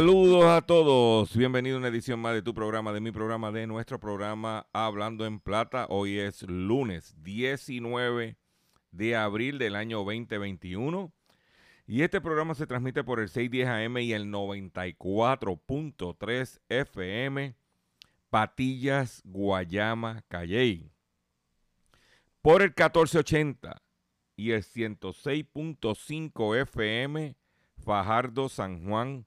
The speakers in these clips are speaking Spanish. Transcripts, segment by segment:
Saludos a todos, bienvenido a una edición más de tu programa, de mi programa, de nuestro programa Hablando en Plata. Hoy es lunes 19 de abril del año 2021 y este programa se transmite por el 610 AM y el 94.3 FM Patillas, Guayama, Calley. Por el 1480 y el 106.5 FM Fajardo, San Juan,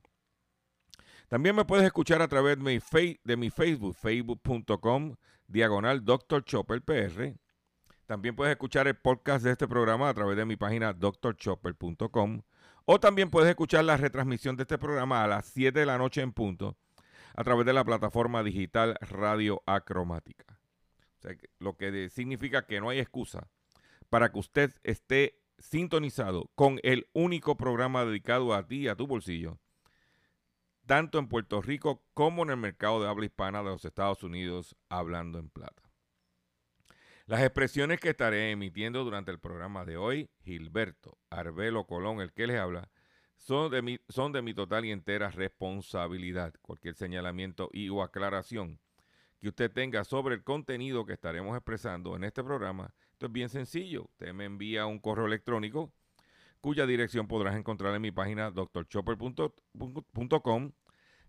También me puedes escuchar a través de mi, de mi Facebook, facebook.com, diagonal Dr. Chopper PR. También puedes escuchar el podcast de este programa a través de mi página drchopper.com. O también puedes escuchar la retransmisión de este programa a las 7 de la noche en punto a través de la plataforma digital Radio Acromática. Lo que significa que no hay excusa para que usted esté sintonizado con el único programa dedicado a ti y a tu bolsillo tanto en Puerto Rico como en el mercado de habla hispana de los Estados Unidos, hablando en plata. Las expresiones que estaré emitiendo durante el programa de hoy, Gilberto Arbelo Colón, el que les habla, son de mi, total y entera responsabilidad. Cualquier señalamiento o aclaración que usted tenga sobre el contenido que estaremos expresando en este programa, esto es bien sencillo. Usted me envía un correo electrónico cuya dirección podrás encontrar en mi página drchopper.com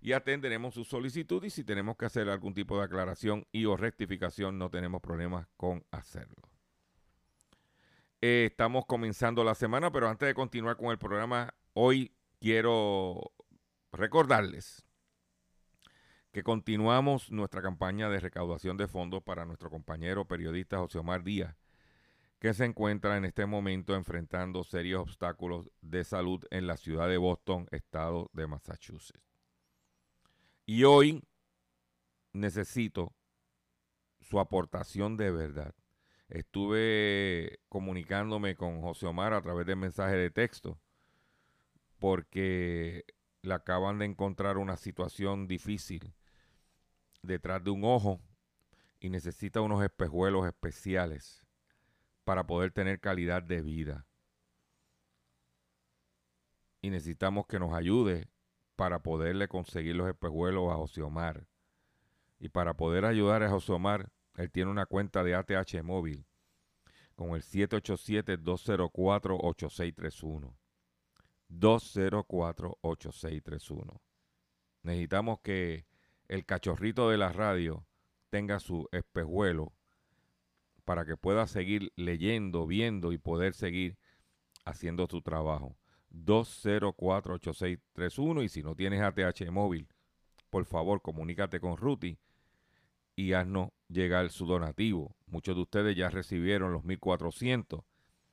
y atenderemos su solicitud y si tenemos que hacer algún tipo de aclaración y o rectificación no tenemos problemas con hacerlo. Eh, estamos comenzando la semana, pero antes de continuar con el programa, hoy quiero recordarles que continuamos nuestra campaña de recaudación de fondos para nuestro compañero periodista José Omar Díaz, que se encuentra en este momento enfrentando serios obstáculos de salud en la ciudad de Boston, estado de Massachusetts. Y hoy necesito su aportación de verdad. Estuve comunicándome con José Omar a través de mensaje de texto porque le acaban de encontrar una situación difícil detrás de un ojo y necesita unos espejuelos especiales para poder tener calidad de vida. Y necesitamos que nos ayude para poderle conseguir los espejuelos a José Omar. Y para poder ayudar a José Omar, él tiene una cuenta de ATH móvil con el 787-204-8631. 204-8631. Necesitamos que el cachorrito de la radio tenga su espejuelo para que pueda seguir leyendo, viendo y poder seguir haciendo su trabajo. 204-8631 y si no tienes ATH móvil, por favor comunícate con Ruti y haznos llegar su donativo. Muchos de ustedes ya recibieron los 1400.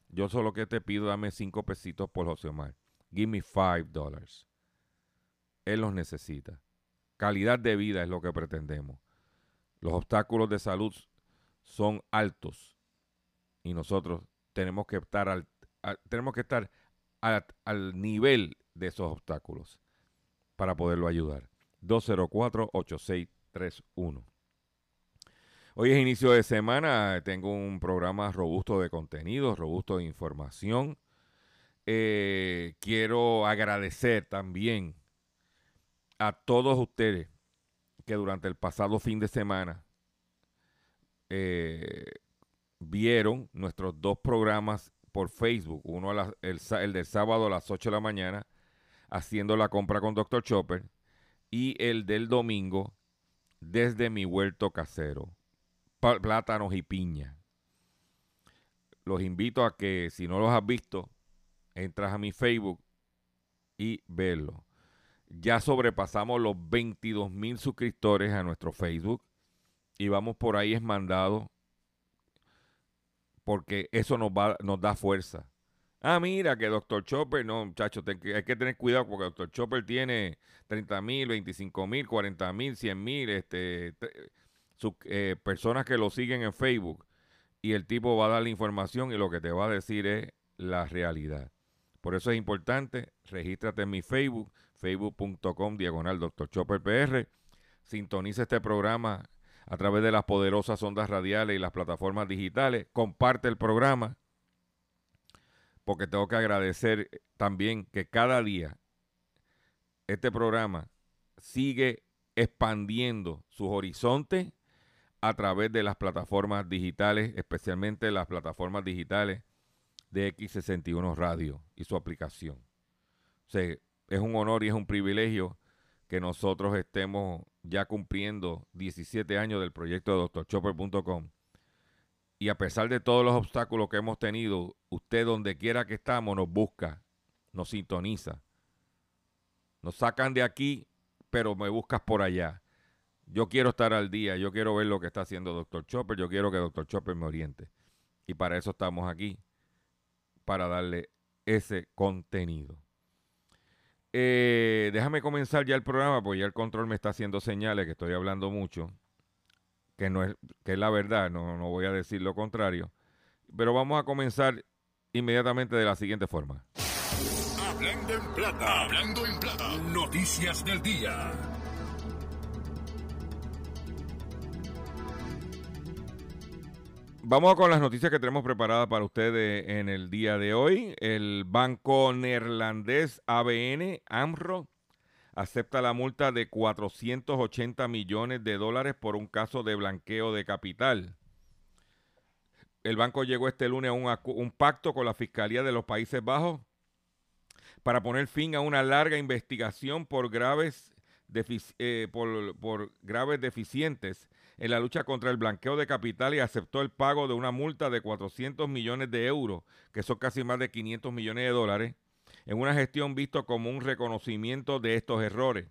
Yo solo que te pido, dame 5 pesitos por José Omar. Give me 5 dólares. Él los necesita. Calidad de vida es lo que pretendemos. Los obstáculos de salud son altos y nosotros tenemos que estar al, tenemos que estar a- al nivel de esos obstáculos para poderlo ayudar. 204-8631. Hoy es inicio de semana, tengo un programa robusto de contenido, robusto de información. Eh, quiero agradecer también a todos ustedes que durante el pasado fin de semana eh, vieron nuestros dos programas por Facebook, uno el, del sábado a las 8 de la mañana, haciendo la compra con Dr. Chopper, y el del domingo desde mi huerto casero, plátanos y piña. Los invito a que si no los has visto, entras a mi Facebook y verlo. Ya sobrepasamos los 22 mil suscriptores a nuestro Facebook y vamos por ahí esmandados porque eso nos, va, nos da fuerza. Ah, mira que Dr. Chopper, no, muchachos, hay que tener cuidado porque Dr. Chopper tiene 30 mil, 25 mil, 40 mil, 100 mil este, eh, personas que lo siguen en Facebook y el tipo va a dar la información y lo que te va a decir es la realidad. Por eso es importante, regístrate en mi Facebook, facebook.com diagonal Dr. Chopper PR, sintoniza este programa a través de las poderosas ondas radiales y las plataformas digitales, comparte el programa, porque tengo que agradecer también que cada día este programa sigue expandiendo sus horizontes a través de las plataformas digitales, especialmente las plataformas digitales de X61 Radio y su aplicación. Es un honor y es un privilegio que nosotros estemos ya cumpliendo 17 años del proyecto de drchopper.com. Y a pesar de todos los obstáculos que hemos tenido, usted donde quiera que estamos nos busca, nos sintoniza. Nos sacan de aquí, pero me buscas por allá. Yo quiero estar al día, yo quiero ver lo que está haciendo Dr. Chopper, yo quiero que Dr. Chopper me oriente. Y para eso estamos aquí, para darle ese contenido. Eh, déjame comenzar ya el programa, porque ya el control me está haciendo señales que estoy hablando mucho, que no es, que es la verdad, no, no voy a decir lo contrario. Pero vamos a comenzar inmediatamente de la siguiente forma. Hablando en plata. Hablando en plata. Noticias del día. Vamos con las noticias que tenemos preparadas para ustedes en el día de hoy. El banco neerlandés ABN AMRO acepta la multa de 480 millones de dólares por un caso de blanqueo de capital. El banco llegó este lunes a un, un pacto con la Fiscalía de los Países Bajos para poner fin a una larga investigación por graves, eh, por, graves deficientes en la lucha contra el blanqueo de capital y aceptó el pago de una multa de 400 millones de euros, que son casi más de 500 millones de dólares, en una gestión visto como un reconocimiento de estos errores.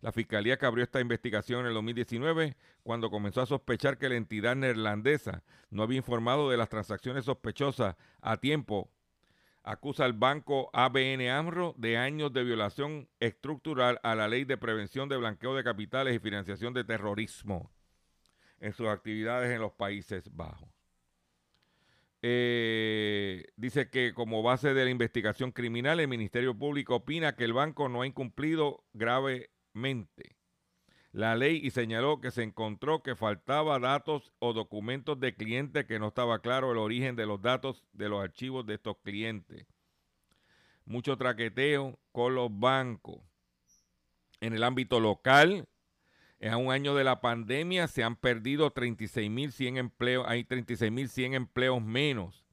La fiscalía que abrió esta investigación en el 2019, cuando comenzó a sospechar que la entidad neerlandesa no había informado de las transacciones sospechosas a tiempo, acusa al banco ABN AMRO de años de violación estructural a la ley de prevención de blanqueo de capitales y financiación de terrorismo en sus actividades en los Países Bajos. Eh, dice que como base de la investigación criminal, el Ministerio Público opina que el banco no ha incumplido gravemente la ley y señaló que se encontró que faltaba datos o documentos de clientes que no estaba claro el origen de los datos de los archivos de estos clientes. Mucho traqueteo con los bancos. En el ámbito local, en un año de la pandemia se han perdido 36.100 empleos, hay 36.100 empleos menos.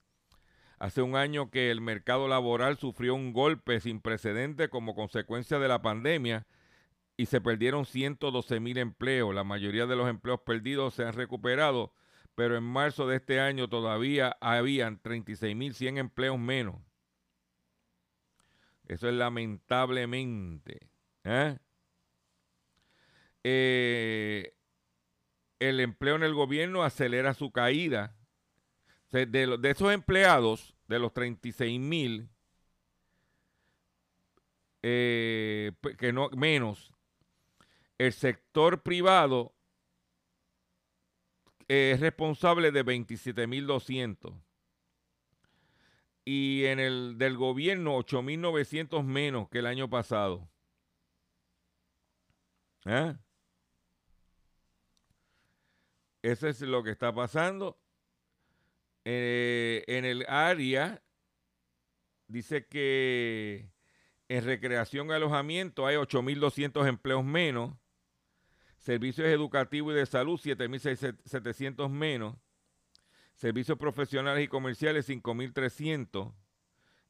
Hace un año que el mercado laboral sufrió un golpe sin precedente como consecuencia de la pandemia y se perdieron 112.000 empleos. La mayoría de los empleos perdidos se han recuperado, pero en marzo de este año todavía habían 36.100 empleos menos. Eso es lamentablemente. ¿eh? eh, el empleo en el gobierno acelera su caída. De, de esos empleados, de los 36 mil, eh, que no menos, el sector privado eh, es responsable de 27.200. Y en el del gobierno, 8.900 menos que el año pasado. ¿Ah? Eso es lo que está pasando. Eh, en el área, dice que en recreación y alojamiento hay 8.200 empleos menos. Servicios educativos y de salud, 7.700 menos. Servicios profesionales y comerciales, 5.300.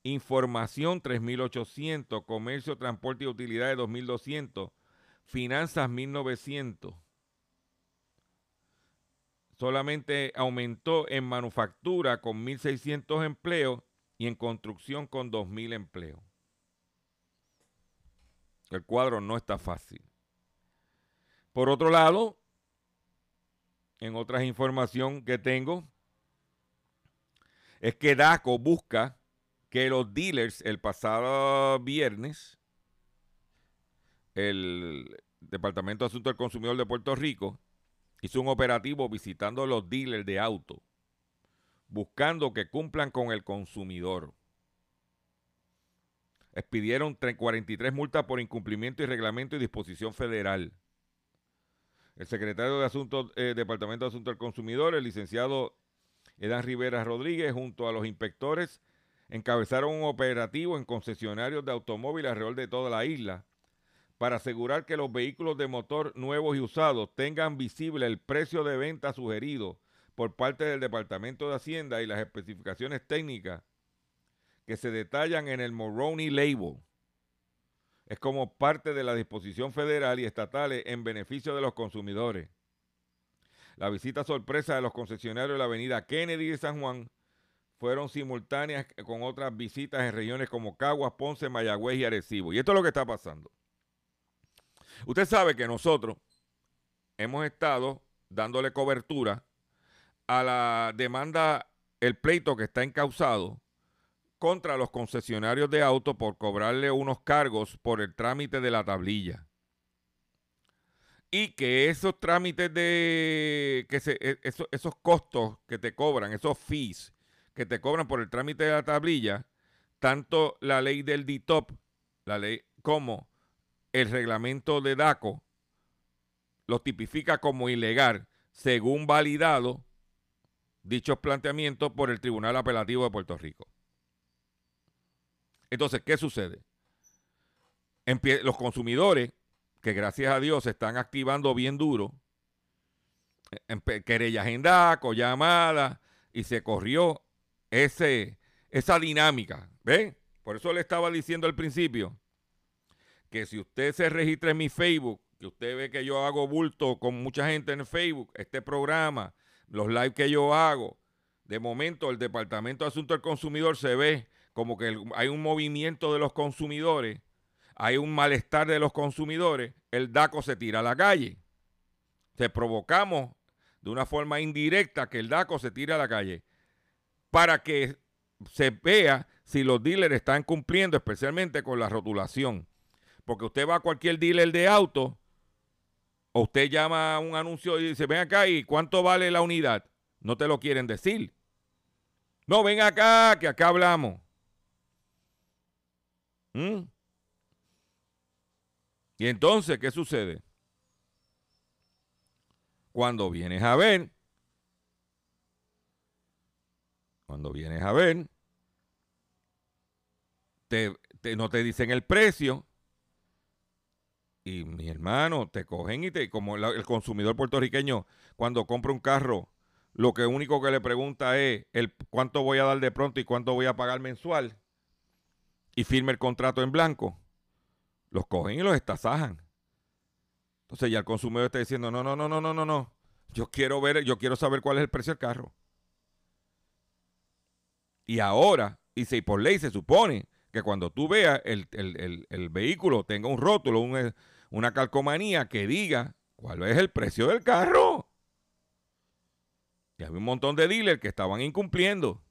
Información, 3.800. Comercio, transporte y utilidades, 2.200. Finanzas, 1.900. Solamente aumentó en manufactura con 1.600 empleos y en construcción con 2.000 empleos. El cuadro no está fácil. Por otro lado, en otras información que tengo, es que DACO busca que los dealers el pasado viernes, el Departamento de Asuntos del Consumidor de Puerto Rico hizo un operativo visitando los dealers de auto, buscando que cumplan con el consumidor. Expidieron 43 multas por incumplimiento y reglamento y disposición federal. El secretario de Asuntos, eh, Departamento de Asuntos del Consumidor, el licenciado Edan Rivera Rodríguez, junto a los inspectores, encabezaron un operativo en concesionarios de automóviles alrededor de toda la isla para asegurar que los vehículos de motor nuevos y usados tengan visible el precio de venta sugerido por parte del Departamento de Hacienda y las especificaciones técnicas que se detallan en el Moroni Label. Es como parte de la disposición federal y estatales en beneficio de los consumidores. La visita sorpresa de los concesionarios de la avenida Kennedy de San Juan fueron simultáneas con otras visitas en regiones como Caguas, Ponce, Mayagüez y Arecibo. Y esto es lo que está pasando. Usted sabe que nosotros hemos estado dándole cobertura a la demanda, el pleito que está encausado contra los concesionarios de auto por cobrarle unos cargos por el trámite de la tablilla. Y que esos trámites de, que se, e, esos, esos costos que te cobran, esos fees que te cobran por el trámite de la tablilla, tanto la ley del DITOP, la ley como el reglamento de DACO lo tipifica como ilegal, según validado dichos planteamientos por el Tribunal Apelativo de Puerto Rico. Entonces, ¿qué sucede? los consumidores, que gracias a Dios se están activando bien duro, en querellas en DACO, llamadas, y se corrió ese, esa dinámica. ¿Ven? Por eso le estaba diciendo al principio que si usted se registra en mi Facebook, que usted ve que yo hago bulto con mucha gente en Facebook, este programa, los live que yo hago, de momento el Departamento de Asuntos del Consumidor se ve como que hay un movimiento de los consumidores, hay un malestar de los consumidores, el DACO se tira a la calle. Se provocamos de una forma indirecta que el DACO se tire a la calle para que se vea si los dealers están cumpliendo, especialmente con la rotulación. Porque usted va a cualquier dealer de auto, o usted llama a un anuncio y dice, ven acá y cuánto vale la unidad. No te lo quieren decir. No, ven acá, que acá hablamos. ¿Mm? Y entonces, ¿qué sucede? Cuando vienes a ver, cuando vienes a ver, te, no te dicen el precio, y mi hermano, te cogen y te, como el consumidor puertorriqueño, cuando compra un carro, lo que único que le pregunta es el cuánto voy a dar de pronto y cuánto voy a pagar mensual. Y firme el contrato en blanco. Los cogen y los estasajan. Entonces ya el consumidor está diciendo, no, no, no, no, no, no, no. Yo quiero ver, yo quiero saber cuál es el precio del carro. Y ahora, y si por ley se supone que cuando tú veas el, el vehículo tenga un rótulo, un, una calcomanía que diga cuál es el precio del carro. Y había un montón de dealers que estaban incumpliendo.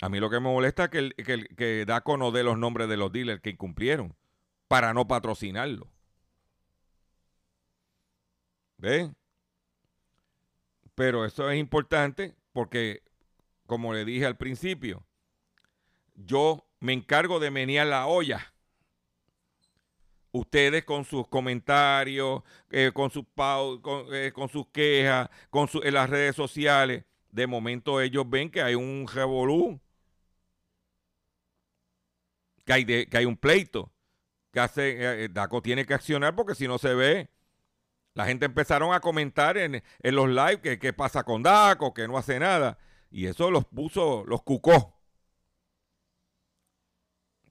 A mí lo que me molesta es que, el, que, que DACO no dé los nombres de los dealers que incumplieron para no patrocinarlo. ¿Ves? Pero eso es importante porque, como le dije al principio, yo me encargo de menear la olla. Ustedes con sus comentarios, eh, con, sus con, eh, con sus quejas, con en las redes sociales, de momento ellos ven que hay un revolú, que hay, un pleito, que hace, eh, Daco tiene que accionar porque si no se ve, la gente empezaron a comentar en, en los live que qué pasa con Daco, que no hace nada, y eso los puso, los cucó.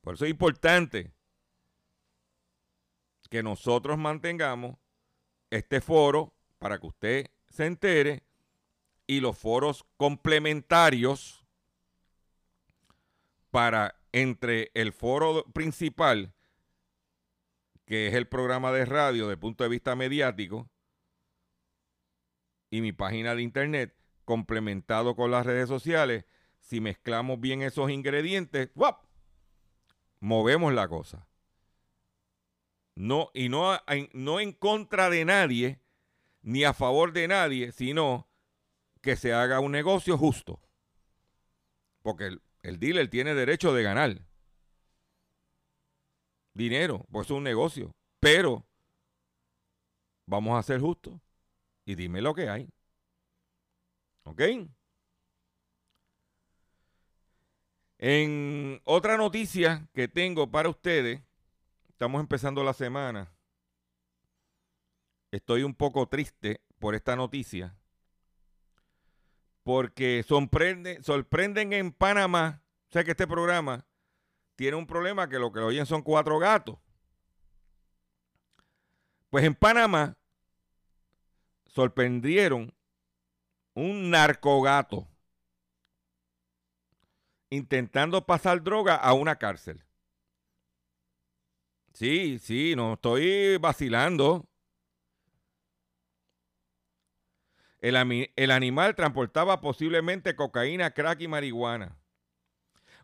Por eso es importante que nosotros mantengamos este foro para que usted se entere y los foros complementarios para entre el foro principal, que es el programa de radio el punto de vista mediático, y mi página de internet, complementado con las redes sociales, si mezclamos bien esos ingredientes, ¡guap! movemos la cosa. No, y no, no en contra de nadie, ni a favor de nadie, sino que se haga un negocio justo. Porque el, dealer tiene derecho de ganar dinero, pues es un negocio. Pero vamos a ser justos y dime lo que hay. ¿Ok? En otra noticia que tengo para ustedes, estamos empezando la semana. Estoy un poco triste por esta noticia. Porque sorprende, sorprenden en Panamá. Sea que este programa tiene un problema que lo que lo oyen son cuatro gatos. Pues en Panamá sorprendieron un narcogato intentando pasar droga a una cárcel. Sí, sí, no estoy vacilando. El animal transportaba posiblemente cocaína, crack y marihuana.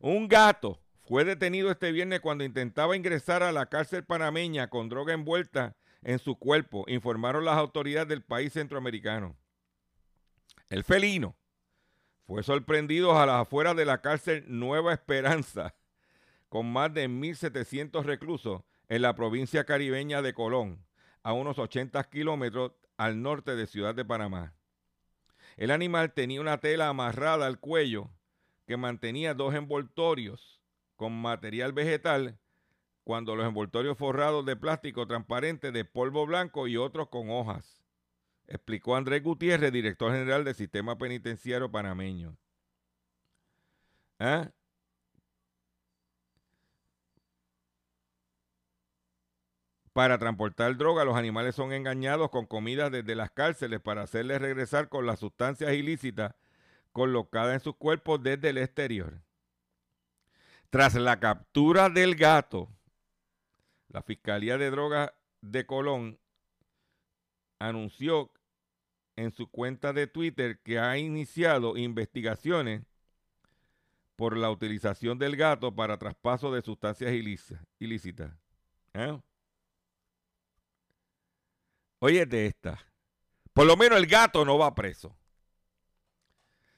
Un gato fue detenido este viernes cuando intentaba ingresar a la cárcel panameña con droga envuelta en su cuerpo, informaron las autoridades del país centroamericano. El felino fue sorprendido a las afueras de la cárcel Nueva Esperanza, con más de 1.700 reclusos en la provincia caribeña de Colón, a unos 80 kilómetros al norte de Ciudad de Panamá. El animal tenía una tela amarrada al cuello que mantenía dos envoltorios con material vegetal, cuando los envoltorios forrados de plástico transparente de polvo blanco y otros con hojas explicó Andrés Gutiérrez, director general del Sistema Penitenciario Panameño. ¿Ah? Para transportar droga, los animales son engañados con comida desde las cárceles para hacerles regresar con las sustancias ilícitas colocadas en sus cuerpos desde el exterior. Tras la captura del gato, la Fiscalía de Drogas de Colón anunció en su cuenta de Twitter que ha iniciado investigaciones por la utilización del gato para traspaso de sustancias ilícitas. ¿Eh? Óyete esta. Por lo menos el gato no va preso.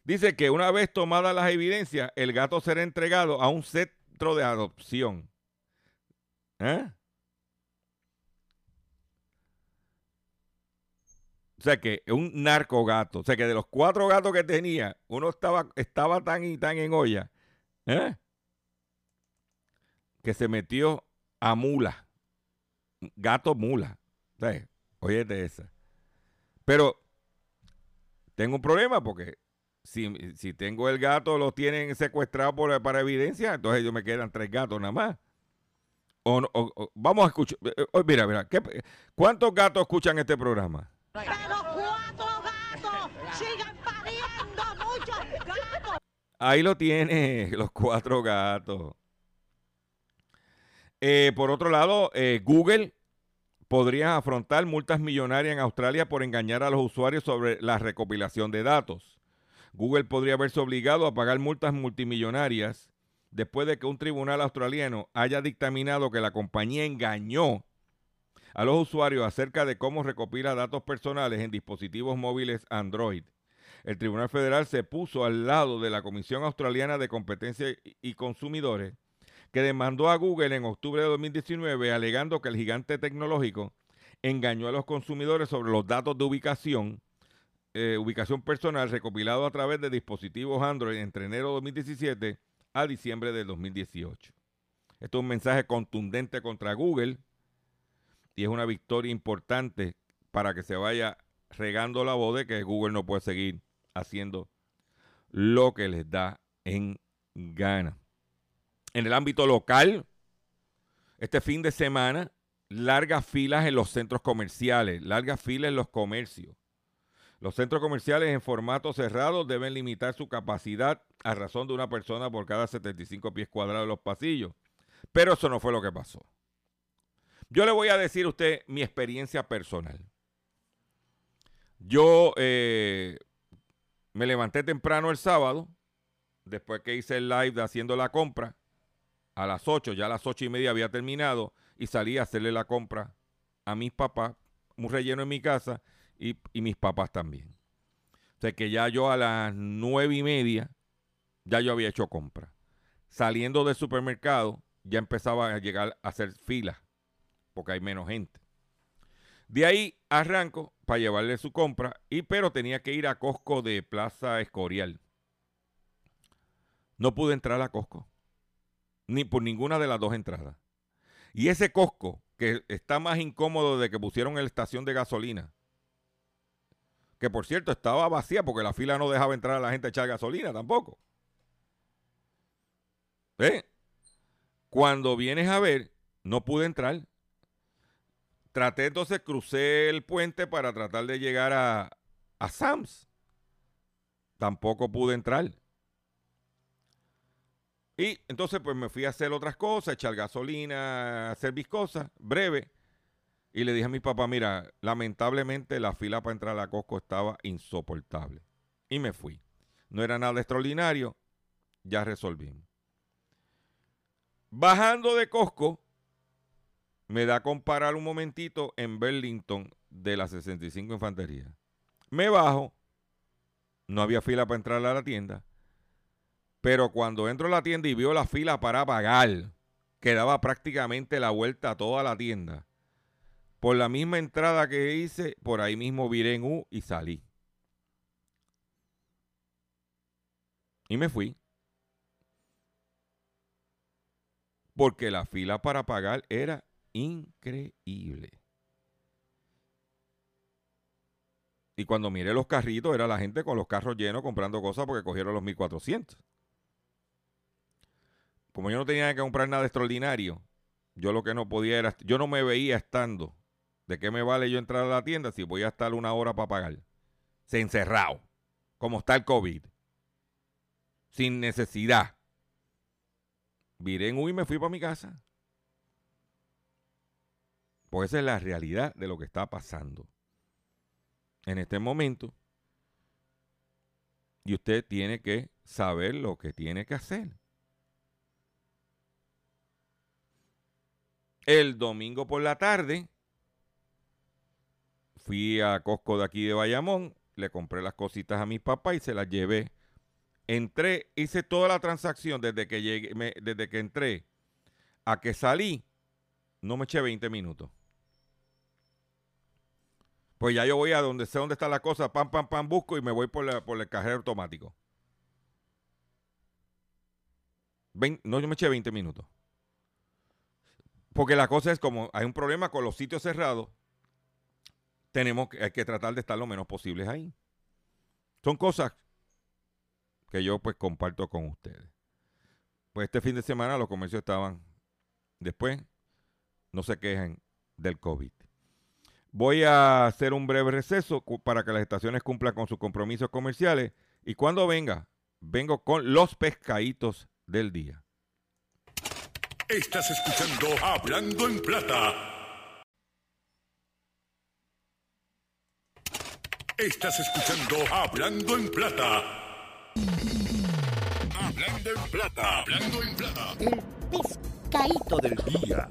Dice que una vez tomadas las evidencias, el gato será entregado a un centro de adopción. ¿Eh? O sea que un narco gato. O sea que de los cuatro gatos que tenía, uno estaba, estaba tan y tan en olla. ¿eh? Que se metió a mula. Gato mula. O sea, óyete esa. Pero tengo un problema porque si, si tengo el gato, lo tienen secuestrado por, para evidencia, entonces ellos me quedan tres gatos nada más. O, no- o- o- vamos a escuchar. eh, eh, Mira, mira. ¿qué- ¿Cuántos gatos escuchan este programa? Pero cuatro gatos sigan pariendo muchos gatos. Ahí lo tiene, los cuatro gatos. Eh, por otro lado, eh, Google podría afrontar multas millonarias en Australia por engañar a los usuarios sobre la recopilación de datos. Google podría verse obligado a pagar multas multimillonarias después de que un tribunal australiano haya dictaminado que la compañía engañó a los usuarios acerca de cómo recopila datos personales en dispositivos móviles Android. El Tribunal Federal se puso al lado de la Comisión Australiana de Competencia y Consumidores, que demandó a Google en octubre de 2019 alegando que el gigante tecnológico engañó a los consumidores sobre los datos de ubicación, eh, ubicación personal recopilado a través de dispositivos Android entre enero de 2017 a diciembre de 2018. Esto es un mensaje contundente contra Google y es una victoria importante para que se vaya regando la voz de que Google no puede seguir haciendo lo que les da en gana. En el ámbito local, este fin de semana, largas filas en los centros comerciales, largas filas en los comercios. Los centros comerciales en formato cerrado deben limitar su capacidad a razón de una persona por cada 75 pies cuadrados de los pasillos. Pero eso no fue lo que pasó. Yo le voy a decir a usted mi experiencia personal. Yo eh, me levanté temprano el sábado, después que hice el live de haciendo la compra, a las 8, ya a las 8 y media había terminado y salí a hacerle la compra a mis papás, un relleno en mi casa y, mis papás también. O sea que ya yo a las 9 y media, ya yo había hecho compra. Saliendo del supermercado, ya empezaba a llegar a hacer filas, porque hay menos gente. De ahí arranco para llevarle su compra, y, pero tenía que ir a Costco de Plaza Escorial. No pude entrar a Costco, ni por ninguna de las dos entradas. Y ese Costco, que está más incómodo de que pusieron en la estación de gasolina, que por cierto estaba vacía porque la fila no dejaba entrar a la gente a echar gasolina tampoco. ¿Eh? Cuando vienes a ver, no pude entrar. Traté entonces, crucé el puente para tratar de llegar a, a Sams. Tampoco pude entrar. Y entonces pues me fui a hacer otras cosas, echar gasolina, hacer mis cosas, breve. Y le dije a mi papá, mira, lamentablemente la fila para entrar a Costco estaba insoportable. Y me fui. No era nada extraordinario, ya resolvimos. Bajando de Costco, me da a comparar un momentito en Burlington de la 65 Infantería. Me bajo, no había fila para entrar a la tienda, pero cuando entro a la tienda y vio la fila para pagar, que daba prácticamente la vuelta a toda la tienda, por la misma entrada que hice, por ahí mismo viré en U y salí. Y me fui. Porque la fila para pagar era increíble. Y cuando miré los carritos, era la gente con los carros llenos comprando cosas porque cogieron los 1400. Como yo no tenía que comprar nada extraordinario, yo lo que no podía era, yo no me veía estando. ¿De qué me vale yo entrar a la tienda si voy a estar una hora para pagar? Se encerrado, como está el COVID. Sin necesidad. Viré en U y me fui para mi casa. Pues esa es la realidad de lo que está pasando en este momento. Y usted tiene que saber lo que tiene que hacer. El domingo por la tarde fui a Costco de aquí de Bayamón, le compré las cositas a mis papás y se las llevé. Entré, hice toda la transacción desde que llegué, desde que entré a que salí, no me eché 20 minutos. Pues ya yo voy a donde sé dónde está la cosa, pam, pam, pam, busco y me voy por, por el cajero automático. Vein- no, yo me eché 20 minutos. Porque la cosa es como hay un problema con los sitios cerrados, tenemos que, hay que tratar de estar lo menos posibles ahí. Son cosas que yo pues comparto con ustedes. Pues este fin de semana los comercios estaban después, no se quejen del COVID. Voy a hacer un breve receso para que las estaciones cumplan con sus compromisos comerciales y cuando venga, vengo con los pescaditos del día. Estás escuchando Hablando en Plata. Estás escuchando Hablando en Plata. Hablando en Plata. Hablando en Plata. El pescadito del día.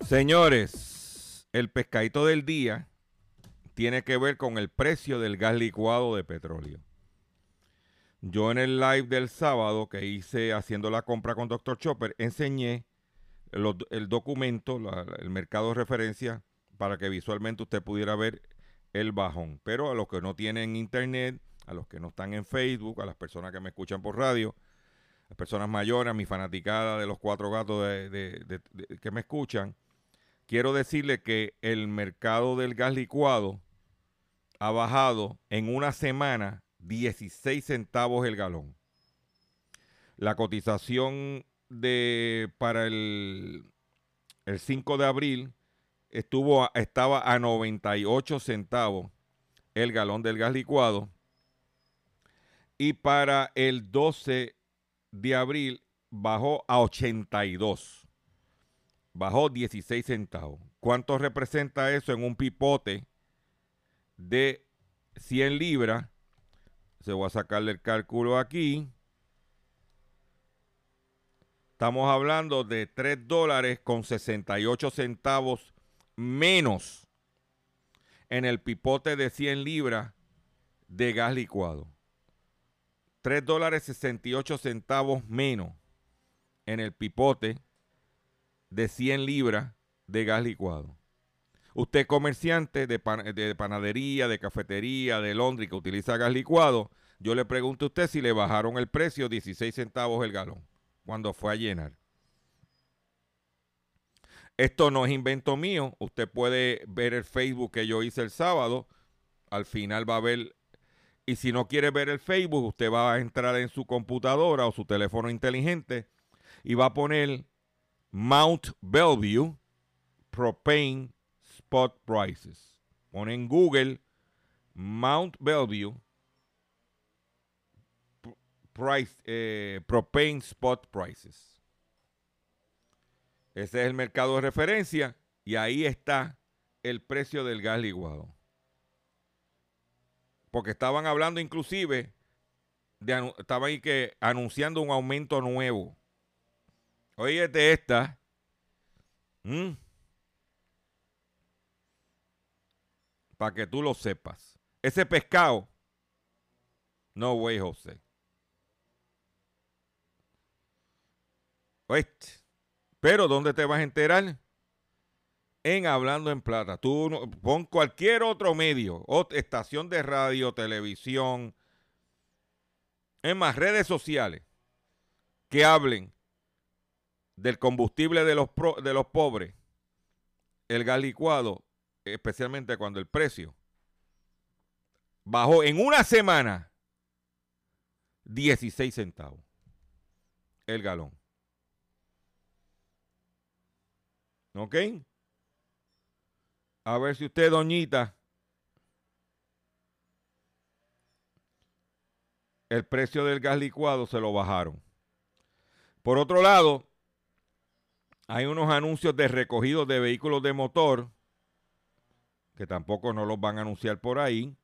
Señores, el pescadito del día tiene que ver con el precio del gas licuado de petróleo. Yo en el live del sábado que hice haciendo la compra con Dr. Chopper enseñé el documento, el mercado de referencia, para que visualmente usted pudiera ver el bajón. Pero a los que no tienen internet, a los que no están en Facebook, a las personas que me escuchan por radio, las personas mayores, a mi fanaticada de los cuatro gatos que me escuchan, quiero decirle que el mercado del gas licuado ha bajado en una semana 16 centavos el galón. La cotización de para el, el 5 de abril estuvo a- estaba a 98 centavos el galón del gas licuado y para el 12 de abril bajó a 82. Bajó 16 centavos. ¿Cuánto representa eso en un pipote de 100 libras? Se voy a sacarle el cálculo aquí. Estamos hablando de 3 dólares con 68 centavos menos en el pipote de 100 libras de gas licuado. 3 dólares 68 centavos menos en el pipote de 100 libras de gas licuado. Usted comerciante de, de panadería, de cafetería, de Londres que utiliza gas licuado, yo le pregunto a usted si le bajaron el precio 16 centavos el galón cuando fue a llenar. Esto no es invento mío. Usted puede ver el Facebook que yo hice el sábado. Al final va a ver. Y si no quiere ver el Facebook, usted va a entrar en su computadora o su teléfono inteligente y va a poner Mount Bellevue Propane Spot Prices. Pone en Google Mount Bellevue price, eh, Propane Spot Prices. Ese es el mercado de referencia y ahí está el precio del gas licuado. Porque estaban hablando inclusive, de, estaban ahí que anunciando un aumento nuevo. Óyete esta. Para que tú lo sepas. Ese pescado. No way, José. Pero ¿dónde te vas a enterar? En Hablando en Plata. Tú no- pon cualquier otro medio, estación de radio, televisión, en más redes sociales que hablen del combustible de los, de los pobres, el gas licuado, especialmente cuando el precio bajó en una semana 16 centavos el galón. ¿Ok? A ver si usted, doñita, el precio del gas licuado se lo bajaron. Por otro lado, hay unos anuncios de recogidos de vehículos de motor que tampoco no los van a anunciar por ahí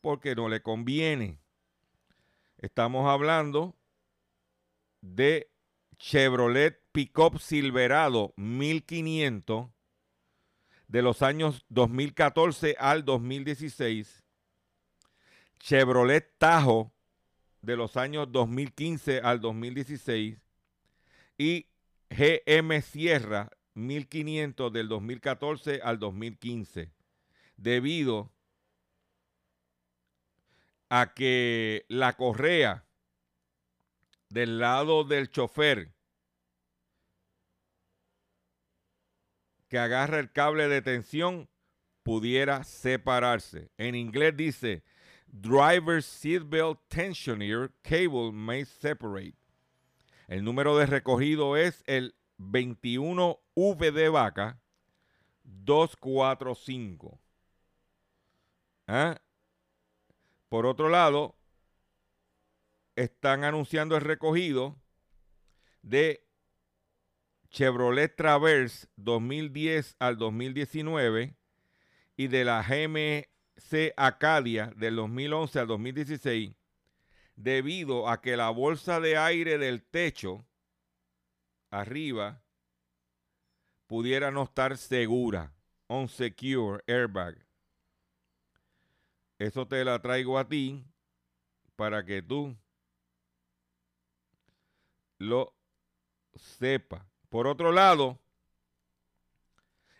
porque no le conviene. Estamos hablando de Chevrolet Pickup Silverado 1500 de los años 2014 al 2016. Chevrolet Tajo de los años 2015 al 2016 y GM Sierra 1500 del 2014 al 2015 debido a que la correa del lado del chofer que agarra el cable de tensión pudiera separarse. En inglés dice driver seatbelt tensioner cable may separate. El número de recogido es el 21V de vaca 245. ¿Ah? Por otro lado, están anunciando el recogido de Chevrolet Traverse 2010 al 2019 y de la GMC Acadia del 2011 al 2016 debido a que la bolsa de aire del techo arriba pudiera no estar segura. Unsecure airbag. Eso te la traigo a ti para que tú lo sepas. Por otro lado,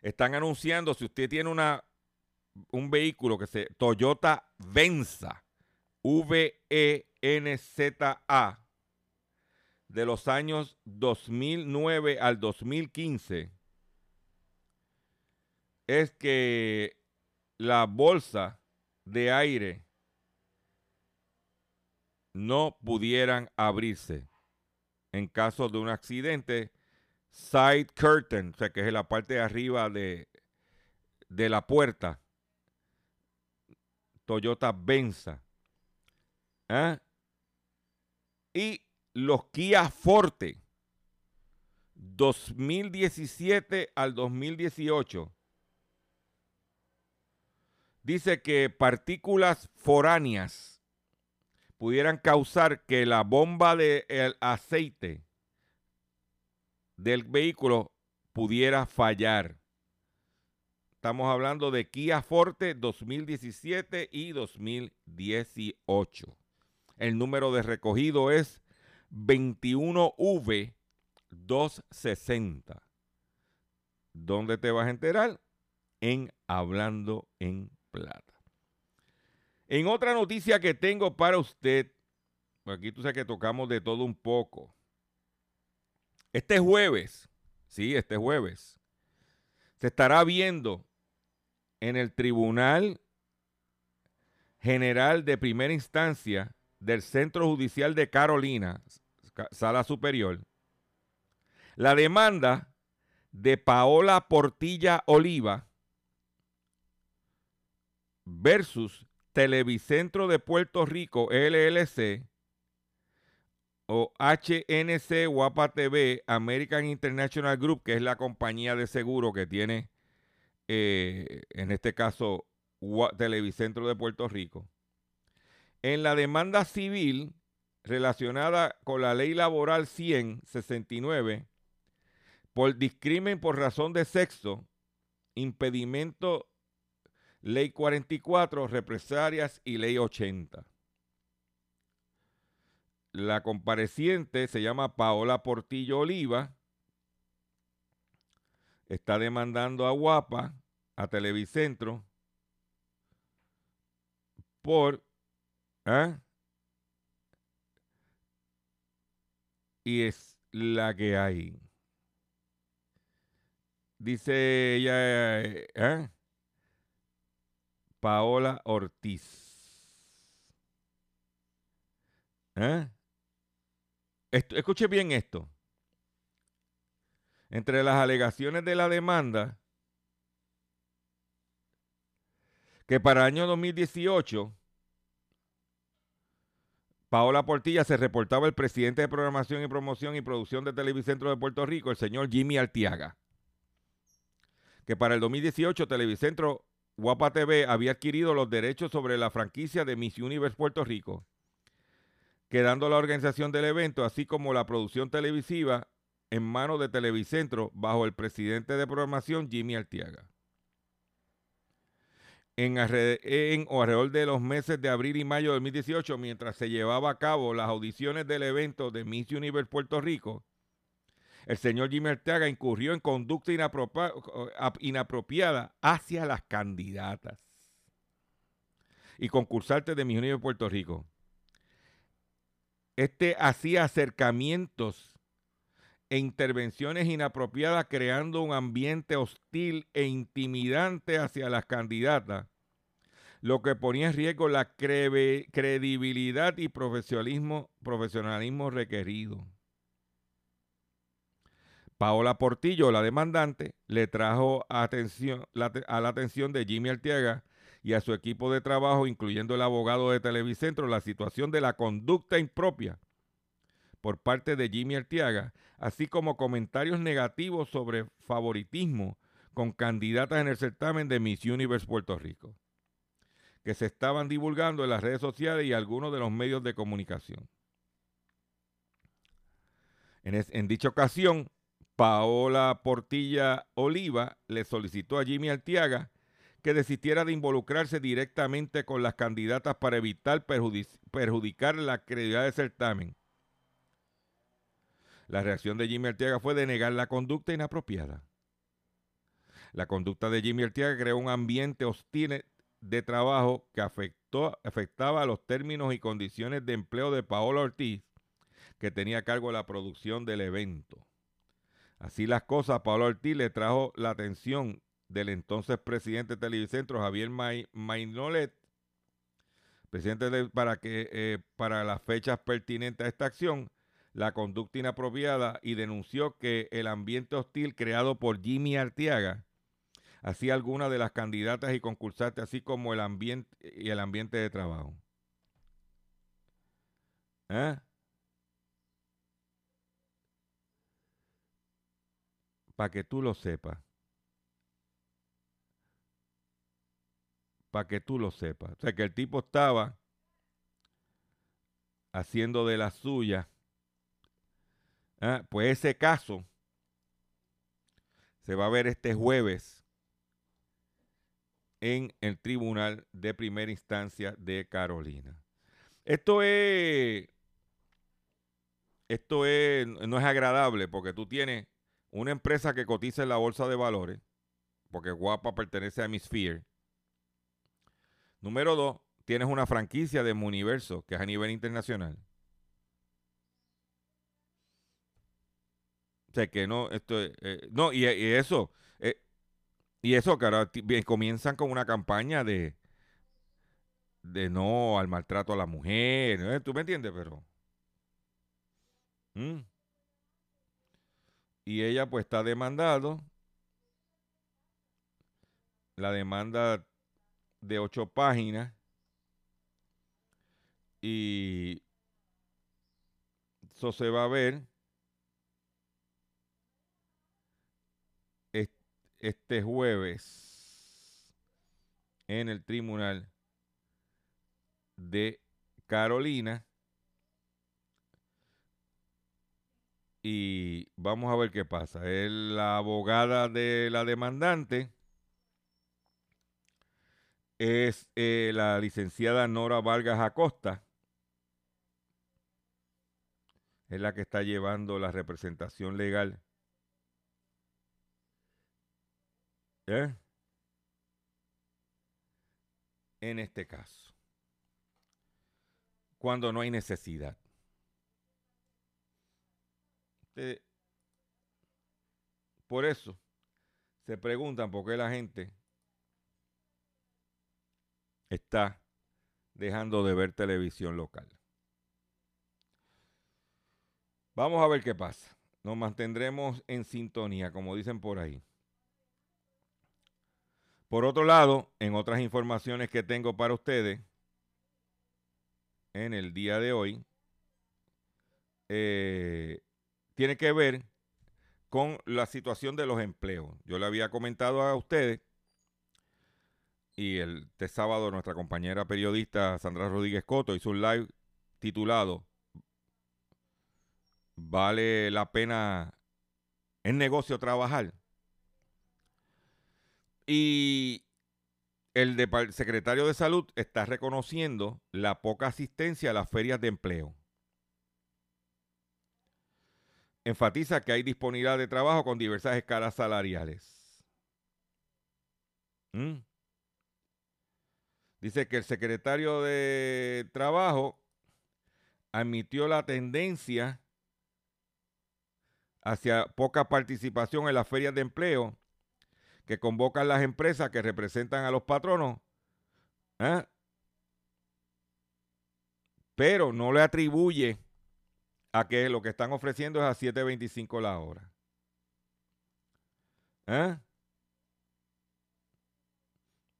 están anunciando si usted tiene una un vehículo que se Toyota Venza V E N Z A de los años 2009 al 2015 es que la bolsa de aire no pudieran abrirse en caso de un accidente side curtain, o sea que es la parte de arriba de, de la puerta Toyota Venza. ¿Ah? Y los Kia Forte 2017 al 2018 dice que partículas foráneas pudieran causar que la bomba de aceite del vehículo pudiera fallar. Estamos hablando de Kia Forte 2017 y 2018. El número de recogido es 21V260. ¿Dónde te vas a enterar? En Hablando en plata. En otra noticia que tengo para usted, aquí tú sabes que tocamos de todo un poco. Este jueves, sí, este jueves, se estará viendo en el Tribunal General de Primera Instancia del Centro Judicial de Carolina, Sala Superior, la demanda de Paola Portilla Oliva versus Televicentro de Puerto Rico LLC o HNC Guapa TV American International Group, que es la compañía de seguro que tiene, eh, en este caso, Televicentro de Puerto Rico. En la demanda civil relacionada con la ley laboral 10069 por discrimen por razón de sexo, impedimento Ley 44, represalias y Ley 80. La compareciente se llama Paola Portillo Oliva. Está demandando a Guapa, a Televicentro, por... ¿ah? Y es la que hay. Dice ella... ¿eh? Paola Ortiz. ¿Eh? Escuche bien esto. Entre las alegaciones de la demanda, que para el año 2018, Paola Portilla se reportaba el presidente de programación y promoción y producción de Televicentro de Puerto Rico, el señor Jimmy Altiaga. Que para el 2018 Televicentro Guapa TV había adquirido los derechos sobre la franquicia de Miss Universe Puerto Rico, quedando la organización del evento, así como la producción televisiva, en manos de Televicentro bajo el presidente de programación Jimmy Artiaga. En, o alrededor de los meses de abril y mayo de 2018, mientras se llevaba a cabo las audiciones del evento de Miss Universe Puerto Rico, el señor Jimmy Arteaga incurrió en conducta inapropiada hacia las candidatas y concursantes de Miss de Puerto Rico. Este hacía acercamientos e intervenciones inapropiadas creando un ambiente hostil e intimidante hacia las candidatas, lo que ponía en riesgo la credibilidad y profesionalismo, profesionalismo requerido. Paola Portillo, la demandante, le trajo a la atención de Jimmy Arteaga y a su equipo de trabajo, incluyendo el abogado de Televicentro, la situación de la conducta impropia por parte de Jimmy Arteaga, así como comentarios negativos sobre favoritismo con candidatas en el certamen de Miss Universe Puerto Rico, que se estaban divulgando en las redes sociales y algunos de los medios de comunicación. En, en dicha ocasión, Paola Portilla Oliva le solicitó a Jimmy Artiaga que desistiera de involucrarse directamente con las candidatas para evitar perjudic- perjudicar la credibilidad del certamen. La reacción de Jimmy Arteaga fue de negar la conducta inapropiada. La conducta de Jimmy Arteaga creó un ambiente hostil de trabajo que afectó, afectaba los términos y condiciones de empleo de Paola Ortiz, que tenía a cargo la producción del evento. Así las cosas, Paola Ortiz le trajo la atención del entonces presidente de Televicentro, Javier Mainolet, presidente de- para que eh, para las fechas pertinentes a esta acción, la conducta inapropiada y denunció que el ambiente hostil creado por Jimmy Arteaga hacía algunas de las candidatas y concursantes, así como el ambiente y el ambiente de trabajo. ¿Eh? Para que tú lo sepas. Para que tú lo sepas. O sea, que el tipo estaba haciendo de la suya. Ah, Pues ese caso se va a ver este jueves en el Tribunal de Primera Instancia de Carolina. Esto es, esto es, no es agradable porque tú tienes una empresa que cotiza en la bolsa de valores, porque Guapa pertenece a Misphere. Número dos, tienes una franquicia de Muniverso, que es a nivel internacional. O sea, que no, esto es, eh, no, y, eso, eh, y eso, ti- bien, comienzan con una campaña de, de no al maltrato a la mujer, ¿eh? ¿tú me entiendes? Pero... ¿Mm? Y ella pues está demandado. La demanda de ocho páginas. Y eso se va a ver es- este jueves en el tribunal de Carolina. Y vamos a ver qué pasa. Es la abogada de la demandante es eh, la licenciada Nora Vargas Acosta. Es la que está llevando la representación legal. ¿Eh? En este caso. Cuando no hay necesidad. Por eso se preguntan por qué la gente está dejando de ver televisión local. Vamos a ver qué pasa. Nos mantendremos en sintonía, como dicen por ahí. Por otro lado, en otras informaciones que tengo para ustedes, en el día de hoy, eh, tiene que ver con la situación de los empleos. Yo le había comentado a ustedes y el este sábado nuestra compañera periodista Sandra Rodríguez Coto hizo un live titulado ¿Vale la pena en negocio trabajar? Y el secretario de salud está reconociendo la poca asistencia a las ferias de empleo. Enfatiza que hay disponibilidad de trabajo con diversas escalas salariales. ¿Mm? Dice que el secretario de Trabajo admitió la tendencia hacia poca participación en las ferias de empleo que convocan las empresas que representan a los patronos, ¿ah? pero no le atribuye a que lo que están ofreciendo es a 7.25 la hora. ¿Ah?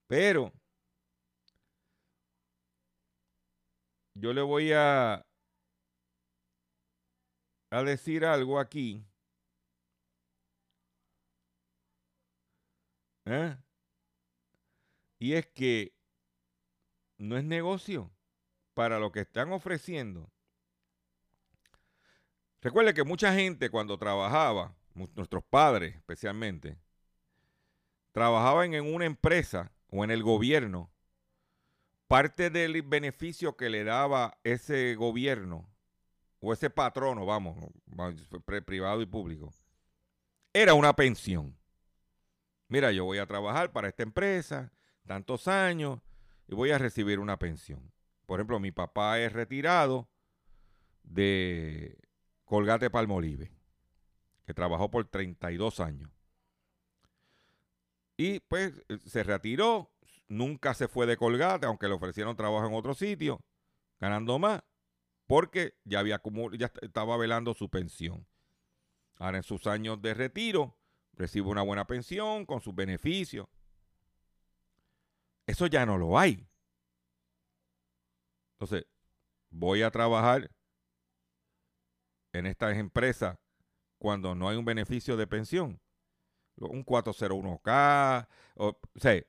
Pero yo le voy a, a decir algo aquí. ¿eh? Y es que no es negocio para lo que están ofreciendo. Recuerde que mucha gente cuando trabajaba, nuestros padres especialmente, trabajaban en una empresa o en el gobierno, parte del beneficio que le daba ese gobierno o ese patrono, vamos, privado y público, era una pensión. Mira, yo voy a trabajar para esta empresa tantos años y voy a recibir una pensión. Por ejemplo, mi papá es retirado de Colgate Palmolive, que trabajó por 32 años. Y pues se retiró, nunca se fue de Colgate, aunque le ofrecieron trabajo en otro sitio, ganando más, porque ya, había ya est- estaba velando su pensión. Ahora en sus años de retiro, recibe una buena pensión con sus beneficios. Eso ya no lo hay. Entonces, voy a trabajar en estas empresas cuando no hay un beneficio de pensión. Un 401k, o, o sea,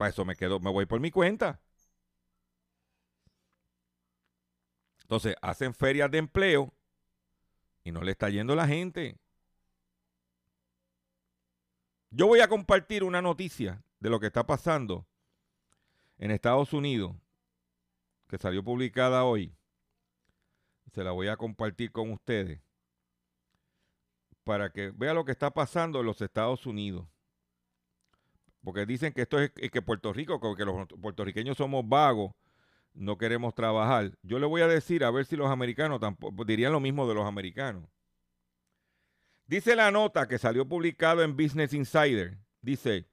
para eso me quedo, me voy por mi cuenta. Entonces, hacen ferias de empleo y no le está yendo la gente. Yo voy a compartir una noticia de lo que está pasando en Estados Unidos, que salió publicada hoy. Se la voy a compartir con ustedes para que vea lo que está pasando en los Estados Unidos. Porque dicen que esto es que Puerto Rico, que los puertorriqueños somos vagos, no queremos trabajar. Yo le voy a decir a ver si los americanos tampoco dirían lo mismo de los americanos. Dice la nota que salió publicado en Business Insider, dice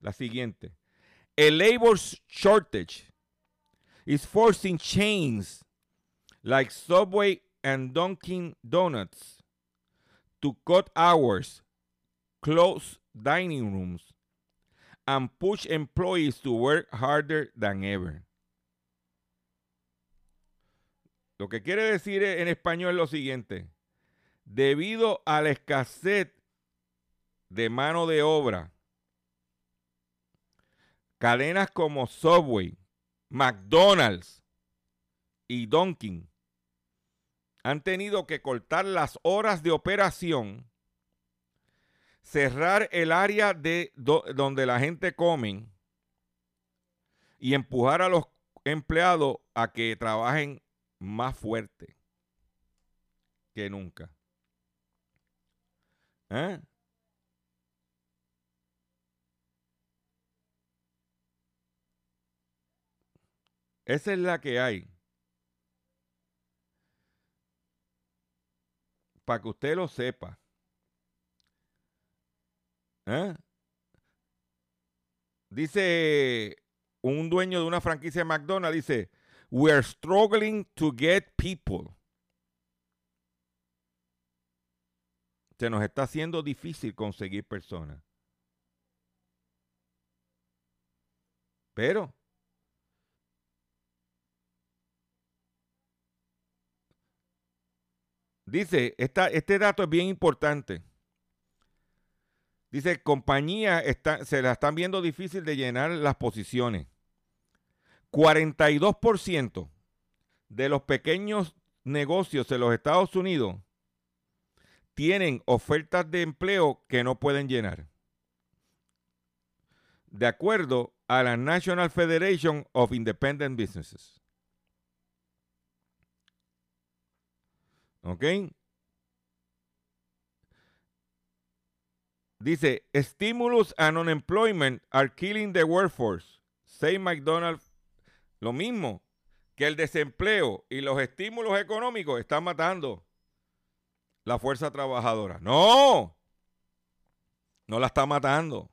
la siguiente: El labor shortage is forcing chains like Subway and Dunkin' Donuts to cut hours, close dining rooms, and push employees to work harder than ever. Lo que quiere decir en español es lo siguiente. Debido a la escasez de mano de obra, cadenas como Subway, McDonald's y Dunkin' han tenido que cortar las horas de operación, cerrar el área de do- donde la gente come y empujar a los empleados a que trabajen más fuerte que nunca. ¿Eh? Esa es la que hay. Para que usted lo sepa. ¿Eh? Dice un dueño de una franquicia de McDonald's, dice, we are struggling to get people. Se nos está haciendo difícil conseguir personas. Pero dice, esta, este dato es bien importante. Dice, compañías se la están viendo difícil de llenar las posiciones. 42% de los pequeños negocios en los Estados Unidos tienen ofertas de empleo que no pueden llenar. De acuerdo a la National Federation of Independent Businesses. ¿Ok? Dice, stimulus and unemployment are killing the workforce. Say McDonald's. Lo mismo que el desempleo y los estímulos económicos están matando la fuerza trabajadora. No, no la está matando.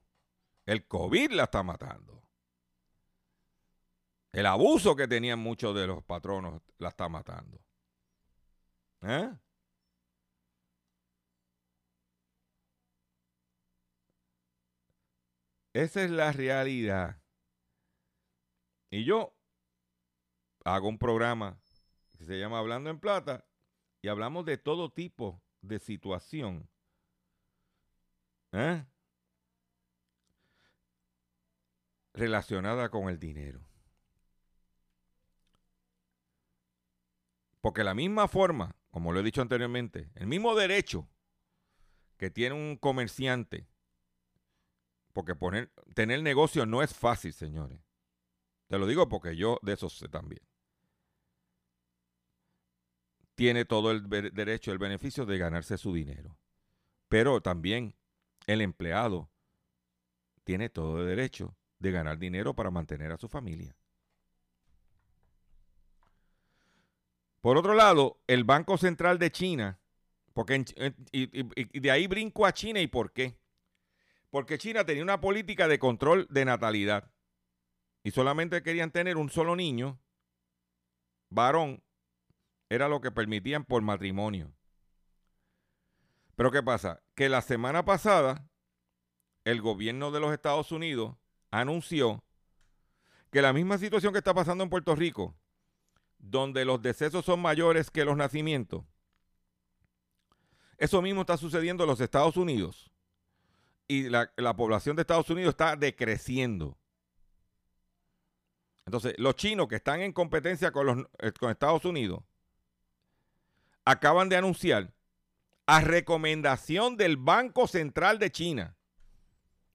El COVID la está matando. El abuso que tenían muchos de los patronos la está matando. ¿Eh? Esa es la realidad. Y yo hago un programa que se llama Hablando en Plata y hablamos de todo tipo de situación. ¿eh? relacionada con el dinero. Porque la misma forma, como lo he dicho anteriormente, el mismo derecho que tiene un comerciante, porque poner, tener negocio no es fácil, señores. Te lo digo porque yo de eso sé también. Tiene todo el derecho, el beneficio de ganarse su dinero. Pero también el empleado tiene todo el derecho de ganar dinero para mantener a su familia. Por otro lado, el Banco Central de China, porque y- y de ahí brinco a China y por qué. Porque China tenía una política de control de natalidad y solamente querían tener un solo niño, varón, era lo que permitían por matrimonio. Pero ¿qué pasa? Que la semana pasada el gobierno de los Estados Unidos anunció que la misma situación que está pasando en Puerto Rico, donde los decesos son mayores que los nacimientos, eso mismo está sucediendo en los Estados Unidos. Y la, la población de Estados Unidos está decreciendo. Entonces, los chinos que están en competencia con, los, eh, con Estados Unidos acaban de anunciar a recomendación del Banco Central de China.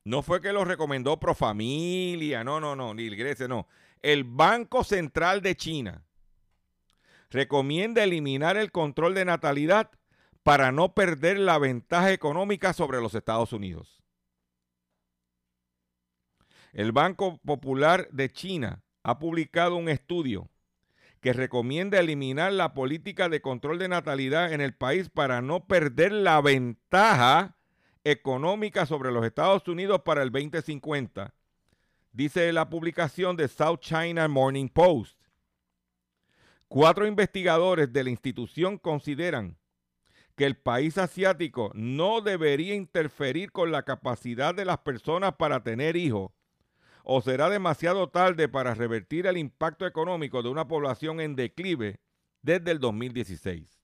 No fue que lo recomendó Profamilia, no, no, no, ni el Grecia, no. El Banco Central de China recomienda eliminar el control de natalidad para no perder la ventaja económica sobre los Estados Unidos. El Banco Popular de China ha publicado un estudio que recomienda eliminar la política de control de natalidad en el país para no perder la ventaja económica sobre los Estados Unidos para el 2050, dice la publicación de South China Morning Post. Cuatro investigadores de la institución consideran que el país asiático no debería interferir con la capacidad de las personas para tener hijos o será demasiado tarde para revertir el impacto económico de una población en declive desde el 2016.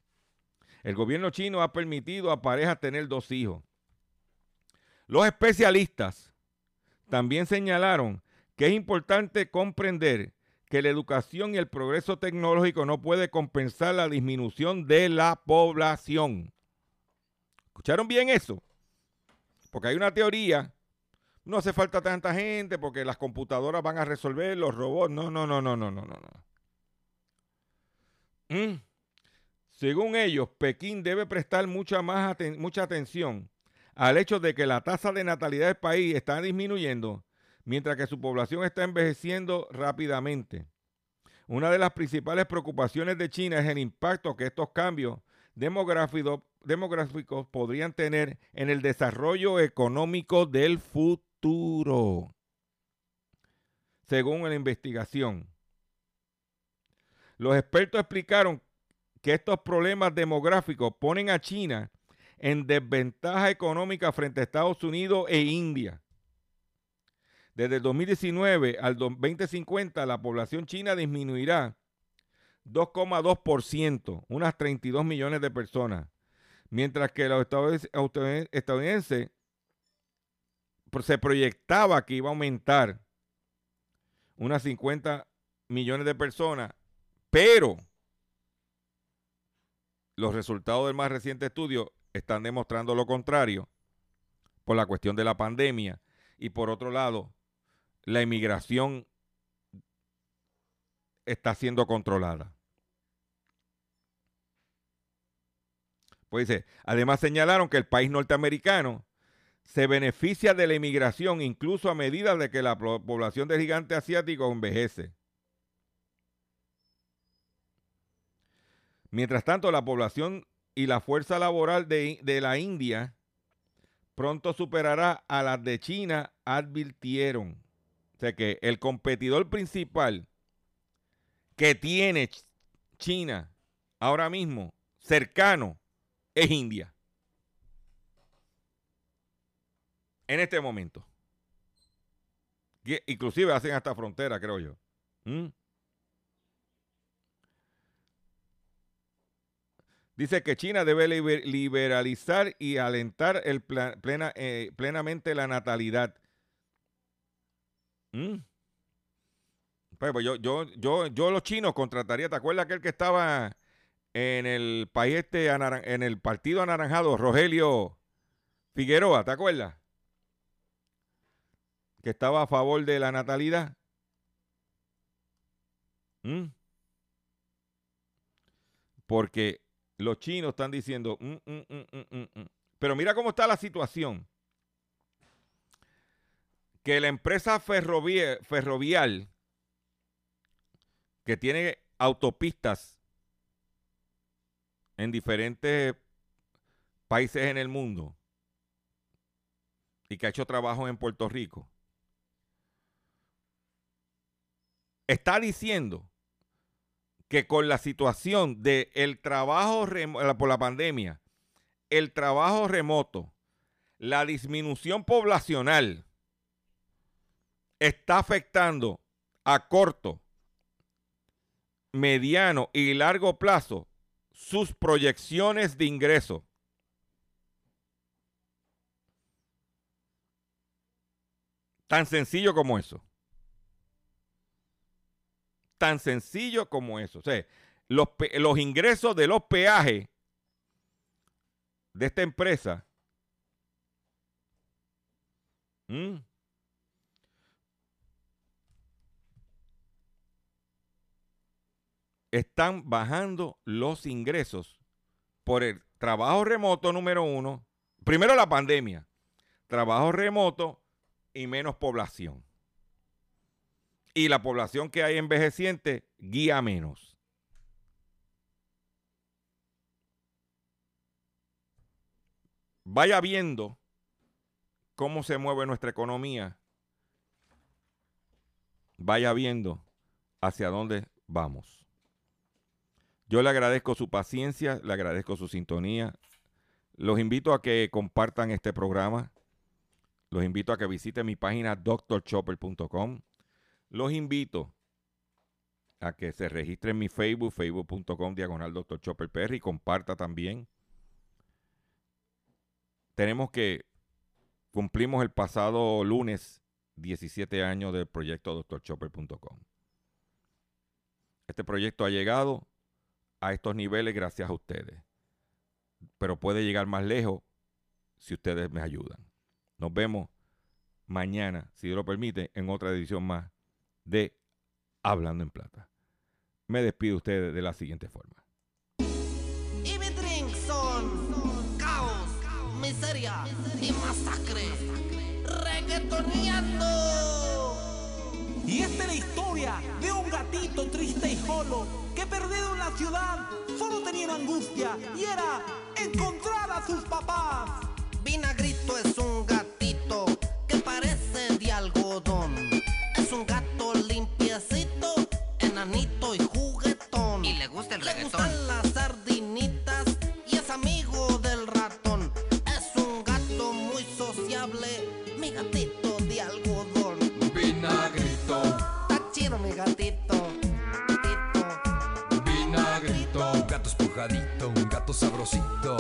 El gobierno chino ha permitido a parejas tener dos hijos. Los especialistas también señalaron que es importante comprender que la educación y el progreso tecnológico no puede compensar la disminución de la población. ¿Escucharon bien eso? Porque hay una teoría, no hace falta tanta gente porque las computadoras van a resolver, los robots, no, no, no, no, no, no, no. Mm. Según ellos, Pekín debe prestar mucha más mucha atención al hecho de que la tasa de natalidad del país está disminuyendo mientras que su población está envejeciendo rápidamente. Una de las principales preocupaciones de China es el impacto que estos cambios demográficos podrían tener en el desarrollo económico del futuro. Según la investigación, los expertos explicaron que estos problemas demográficos ponen a China en desventaja económica frente a Estados Unidos e India. Desde el 2019 al 2050, la población china disminuirá 2,2%, unas 32 millones de personas, mientras que los estadounidenses- se proyectaba que iba a aumentar unas 50 millones de personas, pero los resultados del más reciente estudio están demostrando lo contrario por la cuestión de la pandemia y por otro lado, la inmigración está siendo controlada. Pues además señalaron que el país norteamericano se beneficia de la inmigración incluso a medida de que la po- población del gigante asiático envejece. Mientras tanto, la población y la fuerza laboral de, de la India pronto superará a las de China, advirtieron. O sea que el competidor principal que tiene Ch- China ahora mismo cercano es India. En este momento. Inclusive hacen hasta frontera, creo yo. ¿Mm? Dice que China debe liber- liberalizar y alentar el plena- eh, plenamente la natalidad. ¿Mm? Pues, pues yo, yo, yo, yo los chinos contrataría, ¿te acuerdas aquel que estaba en el país este, en el partido anaranjado, Rogelio, Figueroa, ¿te acuerdas? Que estaba a favor de la natalidad. ¿Mm? Porque los chinos están diciendo, "Mm, mm, mm, mm, mm, mm". pero mira cómo está la situación. Que la empresa ferrovia- ferrovial que tiene autopistas en diferentes países en el mundo y que ha hecho trabajo en Puerto Rico, está diciendo que con la situación del el trabajo por la pandemia, el trabajo remoto, la disminución poblacional está afectando a corto, mediano y largo plazo sus proyecciones de ingresos. Tan sencillo como eso. Tan sencillo como eso. O sea, los, los ingresos de los peajes de esta empresa están bajando los ingresos por el trabajo remoto número uno. Primero la pandemia, trabajo remoto y menos población. Y la población que hay envejeciente guía menos. Vaya viendo cómo se mueve nuestra economía. Vaya viendo hacia dónde vamos. Yo le agradezco su paciencia, le agradezco su sintonía. Los invito a que compartan este programa. Los invito a que visiten mi página drchopper.com. Los invito a que se registren en mi Facebook, facebook.com diagonal Dr. Y comparta también. Tenemos que, cumplimos el pasado lunes 17 años del proyecto drchopper.com. Este proyecto ha llegado a estos niveles gracias a ustedes. Pero puede llegar más lejos si ustedes me ayudan. Nos vemos mañana, si Dios lo permite, en otra edición más de Hablando en Plata. Me despido de ustedes de la siguiente forma. Y mi drink son caos, miseria y masacre. Reggaetoneando. Y esta es la historia de un gatito triste y solo que perdido en la ciudad solo tenía una angustia y era encontrar a sus papás. Vinagrito es un gatito y juguetón. Y le gusta el Le reggaetón. gustan las sardinitas y es amigo del ratón. Es un gato muy sociable, mi gatito de algodón. Vinagrito, Está chido mi gatito. gatito. vinagrito, Un gato espujadito, un gato sabrosito,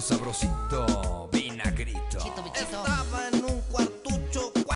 sabrosito,